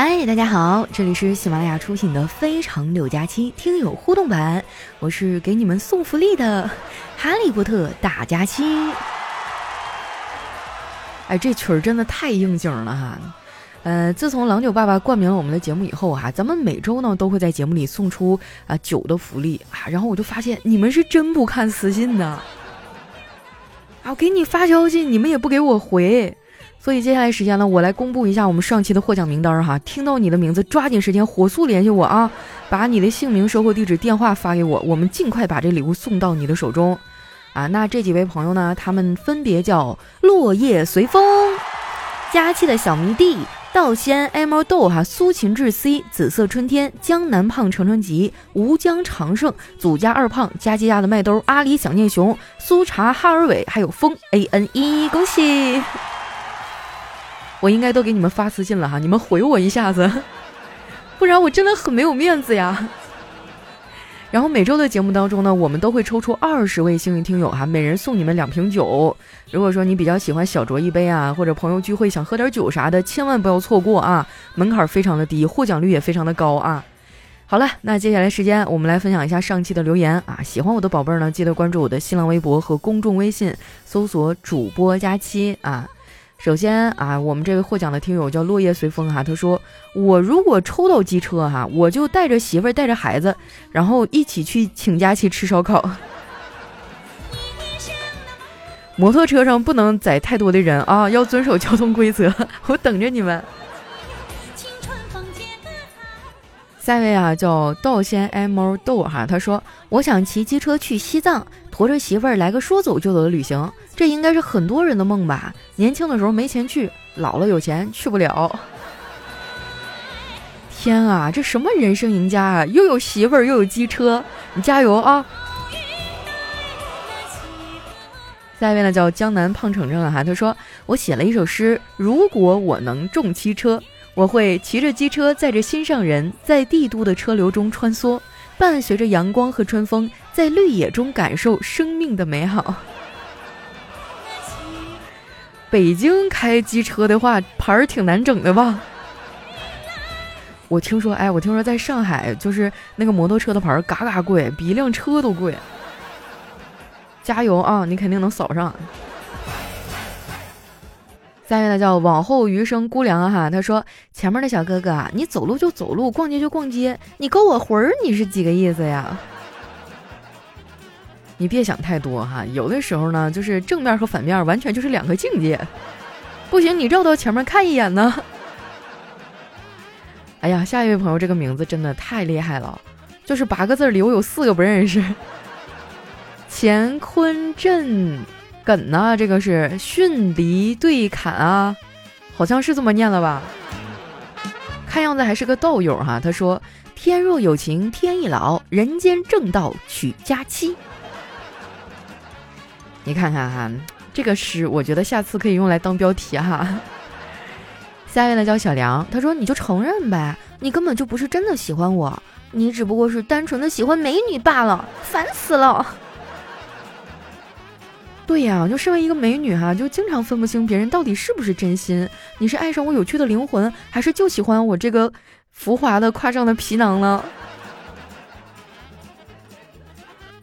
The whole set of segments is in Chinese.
嗨，大家好，这里是喜马拉雅出品的《非常六加七》听友互动版，我是给你们送福利的 哈利波特大假期。哎，这曲儿真的太应景了哈！呃，自从郎酒爸爸冠名了我们的节目以后哈，咱们每周呢都会在节目里送出啊酒的福利啊，然后我就发现你们是真不看私信呢，啊，我给你发消息，你们也不给我回。所以接下来时间呢，我来公布一下我们上期的获奖名单哈。听到你的名字，抓紧时间火速联系我啊，把你的姓名、收货地址、电话发给我，我们尽快把这礼物送到你的手中。啊，那这几位朋友呢，他们分别叫落叶随风、佳期的小迷弟、道仙、艾猫豆哈、苏秦志 C、紫色春天、江南胖、程程吉、吴江长胜、祖家二胖、佳琪家的麦兜、阿里想念熊、苏茶、哈尔伟，还有风 A N E，恭喜！我应该都给你们发私信了哈，你们回我一下子，不然我真的很没有面子呀。然后每周的节目当中呢，我们都会抽出二十位幸运听友哈，每人送你们两瓶酒。如果说你比较喜欢小酌一杯啊，或者朋友聚会想喝点酒啥的，千万不要错过啊！门槛非常的低，获奖率也非常的高啊。好了，那接下来时间我们来分享一下上期的留言啊。喜欢我的宝贝儿呢，记得关注我的新浪微博和公众微信，搜索主播佳期啊。首先啊，我们这位获奖的听友叫落叶随风哈，他说我如果抽到机车哈，我就带着媳妇儿带着孩子，然后一起去请假去吃烧烤。摩托车上不能载太多的人啊，要遵守交通规则。我等着你们。下一位啊，叫道仙爱猫豆哈，他说我想骑机车去西藏。驮着媳妇儿来个说走就走的旅行，这应该是很多人的梦吧？年轻的时候没钱去，老了有钱去不了。天啊，这什么人生赢家啊！又有媳妇儿又有机车，你加油啊！下一位呢叫江南胖程程哈，他说我写了一首诗，如果我能中汽车，我会骑着机车载着心上人，在帝都的车流中穿梭。伴随着阳光和春风，在绿野中感受生命的美好。北京开机车的话，牌儿挺难整的吧？我听说，哎，我听说在上海，就是那个摩托车的牌儿嘎嘎贵，比一辆车都贵。加油啊，你肯定能扫上。下面呢叫往后余生姑凉哈，他说前面的小哥哥啊，你走路就走路，逛街就逛街，你勾我魂儿，你是几个意思呀？你别想太多哈，有的时候呢，就是正面和反面完全就是两个境界。不行，你绕到前面看一眼呢。哎呀，下一位朋友这个名字真的太厉害了，就是八个字里我有四个不认识。乾坤镇。梗呢？这个是迅离对砍啊，好像是这么念的吧？看样子还是个道友哈。他说：“天若有情天亦老，人间正道娶佳期。”你看看哈，这个诗我觉得下次可以用来当标题哈。下一位呢叫小梁，他说：“你就承认呗，你根本就不是真的喜欢我，你只不过是单纯的喜欢美女罢了，烦死了。”对呀，就身为一个美女哈，就经常分不清别人到底是不是真心。你是爱上我有趣的灵魂，还是就喜欢我这个浮华的夸张的皮囊呢？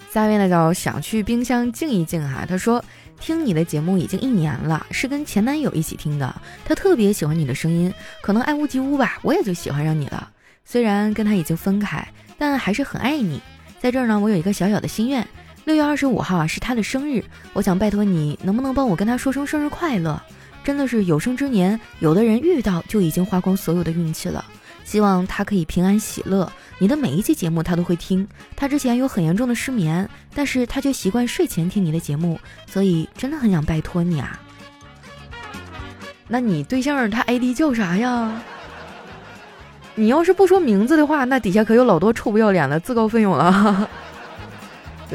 下一位呢叫想去冰箱静一静哈，他说听你的节目已经一年了，是跟前男友一起听的，他特别喜欢你的声音，可能爱屋及乌吧，我也就喜欢上你了。虽然跟他已经分开，但还是很爱你。在这儿呢，我有一个小小的心愿。六月二十五号啊，是他的生日，我想拜托你，能不能帮我跟他说声生日快乐？真的是有生之年，有的人遇到就已经花光所有的运气了。希望他可以平安喜乐。你的每一期节目他都会听。他之前有很严重的失眠，但是他却习惯睡前听你的节目，所以真的很想拜托你啊。那你对象他 ID 叫啥呀？你要是不说名字的话，那底下可有老多臭不要脸的自告奋勇了。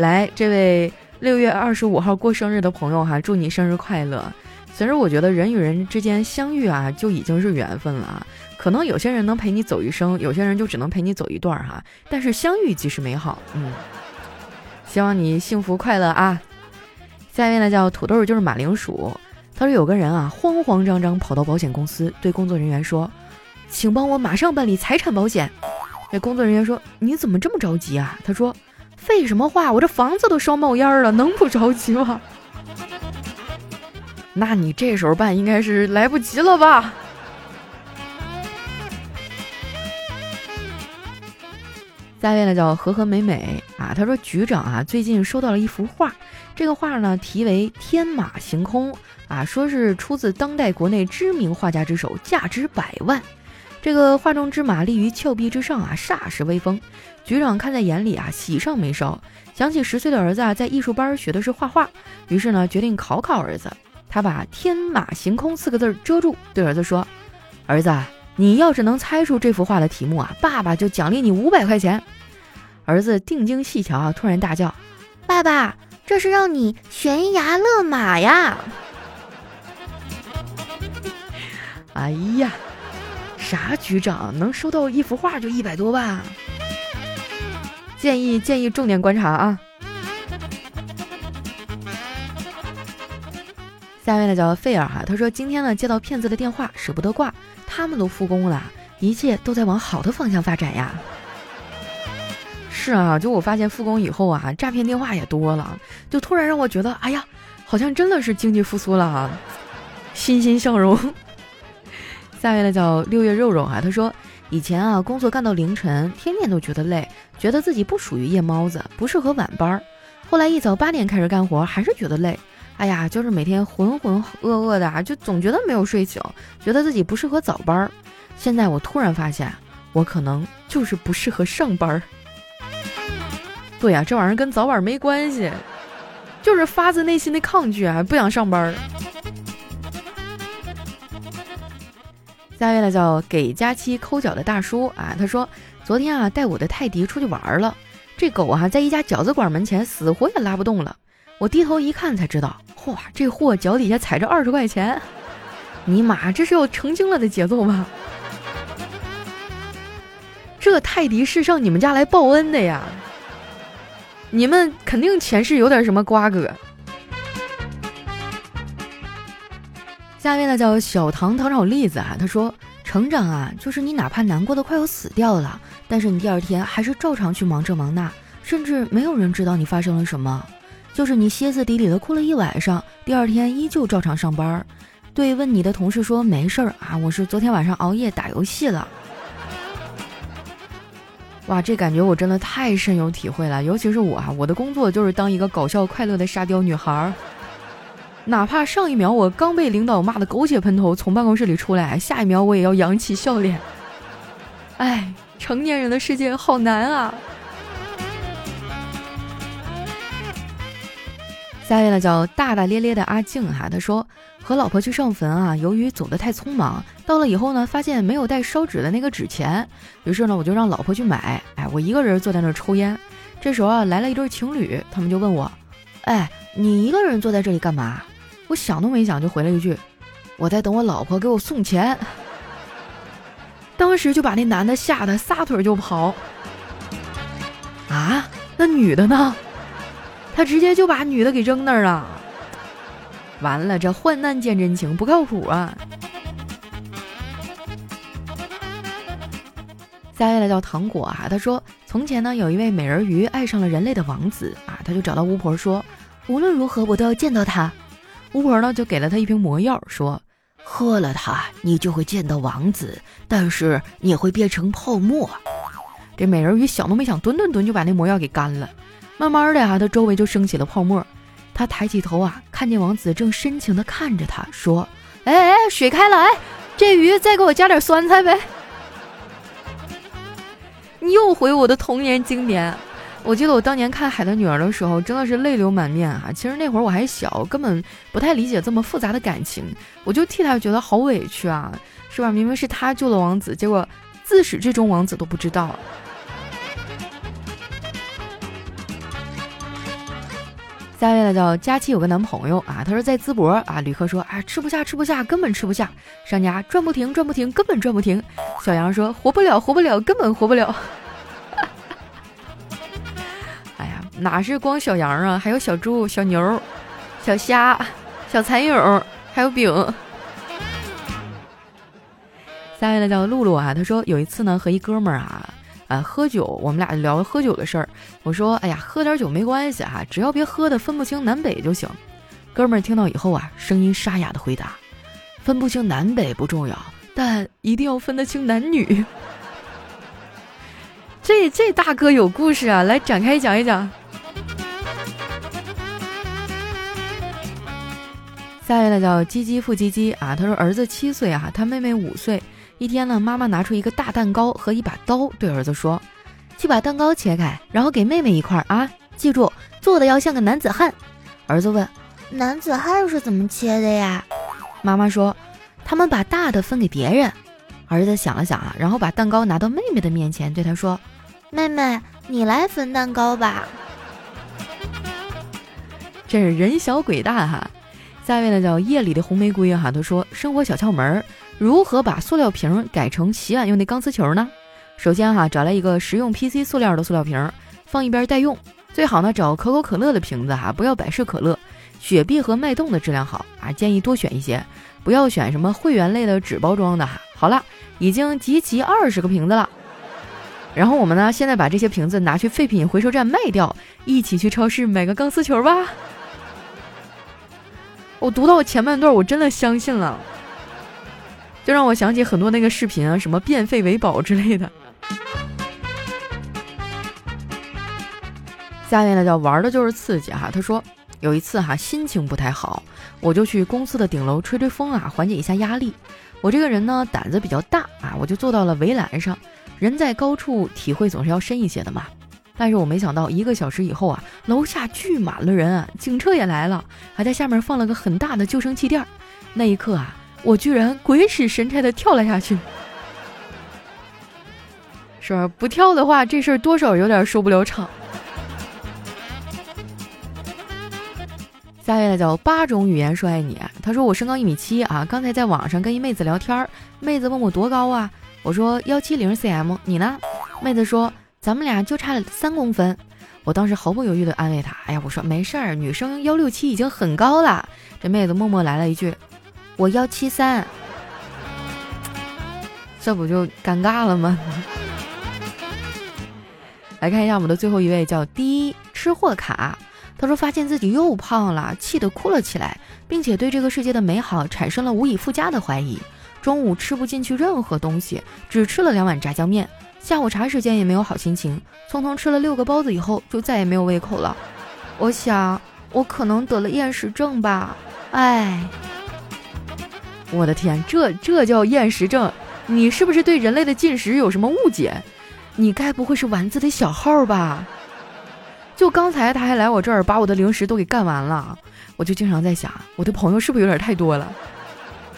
来，这位六月二十五号过生日的朋友哈，祝你生日快乐！其实我觉得人与人之间相遇啊，就已经是缘分了啊。可能有些人能陪你走一生，有些人就只能陪你走一段哈。但是相遇即是美好，嗯，希望你幸福快乐啊！下一位呢叫土豆，就是马铃薯。他说有个人啊，慌慌张张跑到保险公司，对工作人员说：“请帮我马上办理财产保险。那工作人员说：“你怎么这么着急啊？”他说：“废什么话，我这房子都烧冒烟了，能不着急吗？”那你这时候办应该是来不及了吧？下一位呢叫和和美美啊，他说局长啊最近收到了一幅画，这个画呢题为《天马行空》啊，说是出自当代国内知名画家之手，价值百万。这个画中之马立于峭壁之上啊，煞是威风。局长看在眼里啊，喜上眉梢，想起十岁的儿子啊在艺术班学的是画画，于是呢决定考考儿子。他把“天马行空”四个字遮住，对儿子说：“儿子。”你要是能猜出这幅画的题目啊，爸爸就奖励你五百块钱。儿子定睛细瞧啊，突然大叫：“爸爸，这是让你悬崖勒马呀！”哎呀，啥局长能收到一幅画就一百多万？建议建议重点观察啊。下面呢叫费尔哈，他说今天呢接到骗子的电话，舍不得挂。他们都复工了，一切都在往好的方向发展呀。是啊，就我发现复工以后啊，诈骗电话也多了，就突然让我觉得，哎呀，好像真的是经济复苏了啊，欣欣向荣。下面呢叫六月肉肉啊，他说以前啊工作干到凌晨，天天都觉得累，觉得自己不属于夜猫子，不适合晚班。后来一早八点开始干活，还是觉得累。哎呀，就是每天浑浑噩噩的啊，就总觉得没有睡醒，觉得自己不适合早班儿。现在我突然发现，我可能就是不适合上班儿。对呀，这玩意儿跟早晚没关系，就是发自内心的抗拒啊，不想上班儿。下一位呢叫给佳期抠脚的大叔啊，他说昨天啊带我的泰迪出去玩了，这狗啊在一家饺子馆门前死活也拉不动了。我低头一看才知道，嚯，这货脚底下踩着二十块钱，尼玛，这是要成精了的节奏吗？这泰迪是上你们家来报恩的呀！你们肯定前世有点什么瓜葛。下面呢叫小唐糖炒栗子啊，他说成长啊，就是你哪怕难过的快要死掉了，但是你第二天还是照常去忙这忙那，甚至没有人知道你发生了什么。就是你歇斯底里的哭了一晚上，第二天依旧照常上班，对问你的同事说没事儿啊，我是昨天晚上熬夜打游戏了。哇，这感觉我真的太深有体会了，尤其是我啊，我的工作就是当一个搞笑快乐的沙雕女孩儿，哪怕上一秒我刚被领导骂的狗血喷头从办公室里出来，下一秒我也要扬起笑脸。哎，成年人的世界好难啊。下一位呢叫大大咧咧的阿静哈，他说和老婆去上坟啊，由于走得太匆忙，到了以后呢，发现没有带烧纸的那个纸钱，于是呢，我就让老婆去买。哎，我一个人坐在那儿抽烟。这时候啊，来了一对情侣，他们就问我，哎，你一个人坐在这里干嘛？我想都没想就回了一句，我在等我老婆给我送钱。当时就把那男的吓得撒腿就跑。啊，那女的呢？他直接就把女的给扔那儿了，完了，这患难见真情不靠谱啊！下一位叫糖果啊，他说从前呢有一位美人鱼爱上了人类的王子啊，他就找到巫婆说，无论如何我都要见到他。巫婆呢就给了他一瓶魔药，说喝了它你就会见到王子，但是你会变成泡沫。这美人鱼想都没想，吨吨吨就把那魔药给干了。慢慢的啊，他周围就升起了泡沫。他抬起头啊，看见王子正深情的看着他，说：“哎哎，水开了，哎，这鱼再给我加点酸菜呗。”你又回我的童年经典。我记得我当年看《海的女儿》的时候，真的是泪流满面啊。其实那会儿我还小，根本不太理解这么复杂的感情，我就替他觉得好委屈啊，是吧？明明是他救了王子，结果自始至终王子都不知道。下一位呢叫佳期有个男朋友啊，他说在淄博啊，旅客说啊吃不下吃不下，根本吃不下，商家转不停转不停，根本转不停。小杨说活不了活不了，根本活不了。哪是光小羊啊，还有小猪、小牛、小虾、小蚕蛹，还有饼。下一位呢叫露露啊，他说有一次呢和一哥们儿啊啊喝酒，我们俩聊喝酒的事儿。我说哎呀，喝点酒没关系啊，只要别喝的分不清南北就行。哥们儿听到以后啊，声音沙哑的回答：分不清南北不重要，但一定要分得清男女。这这大哥有故事啊，来展开讲一讲。下一位叫鸡鸡复鸡鸡啊，他说儿子七岁啊，他妹妹五岁。一天呢，妈妈拿出一个大蛋糕和一把刀，对儿子说：“去把蛋糕切开，然后给妹妹一块啊，记住做的要像个男子汉。”儿子问：“男子汉是怎么切的呀？”妈妈说：“他们把大的分给别人。”儿子想了想啊，然后把蛋糕拿到妹妹的面前，对她说：“妹妹，你来分蛋糕吧。”真是人小鬼大哈。下一位呢叫夜里的红玫瑰哈，他说生活小窍门儿，如何把塑料瓶改成洗碗用的钢丝球呢？首先哈，找来一个实用 PC 塑料的塑料瓶，放一边待用。最好呢找可口可乐的瓶子哈，不要百事可乐。雪碧和脉动的质量好啊，建议多选一些，不要选什么会员类的纸包装的哈。好了，已经集齐二十个瓶子了。然后我们呢，现在把这些瓶子拿去废品回收站卖掉，一起去超市买个钢丝球吧。我读到前半段，我真的相信了，就让我想起很多那个视频啊，什么变废为宝之类的。下面呢叫玩的就是刺激哈。他说有一次哈心情不太好，我就去公司的顶楼吹吹风啊，缓解一下压力。我这个人呢胆子比较大啊，我就坐到了围栏上。人在高处，体会总是要深一些的嘛。但是我没想到，一个小时以后啊，楼下聚满了人，警车也来了，还在下面放了个很大的救生气垫儿。那一刻啊，我居然鬼使神差的跳了下去。说不跳的话，这事儿多少有点收不了场。下一位叫八种语言说爱你。他说我身高一米七啊，刚才在网上跟一妹子聊天，妹子问我多高啊，我说幺七零 cm，你呢？妹子说。咱们俩就差了三公分，我当时毫不犹豫地安慰她：“哎呀，我说没事儿，女生幺六七已经很高了。”这妹子默默来了一句：“我幺七三。”这不就尴尬了吗？来看一下我们的最后一位，叫第一吃货卡。他说发现自己又胖了，气得哭了起来，并且对这个世界的美好产生了无以复加的怀疑。中午吃不进去任何东西，只吃了两碗炸酱面。下午茶时间也没有好心情，匆匆吃了六个包子以后就再也没有胃口了。我想我可能得了厌食症吧。哎，我的天，这这叫厌食症？你是不是对人类的进食有什么误解？你该不会是丸子的小号吧？就刚才他还来我这儿把我的零食都给干完了，我就经常在想，我的朋友是不是有点太多了？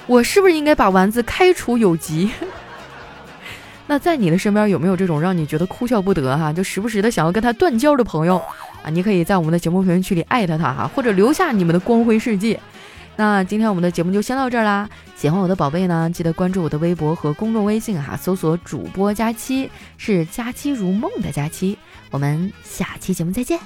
我是不是应该把丸子开除有籍？那在你的身边有没有这种让你觉得哭笑不得哈，就时不时的想要跟他断交的朋友啊？你可以在我们的节目评论区里艾特他哈，或者留下你们的光辉事迹。那今天我们的节目就先到这儿啦。喜欢我的宝贝呢，记得关注我的微博和公众微信哈，搜索主播佳期，是佳期如梦的佳期。我们下期节目再见。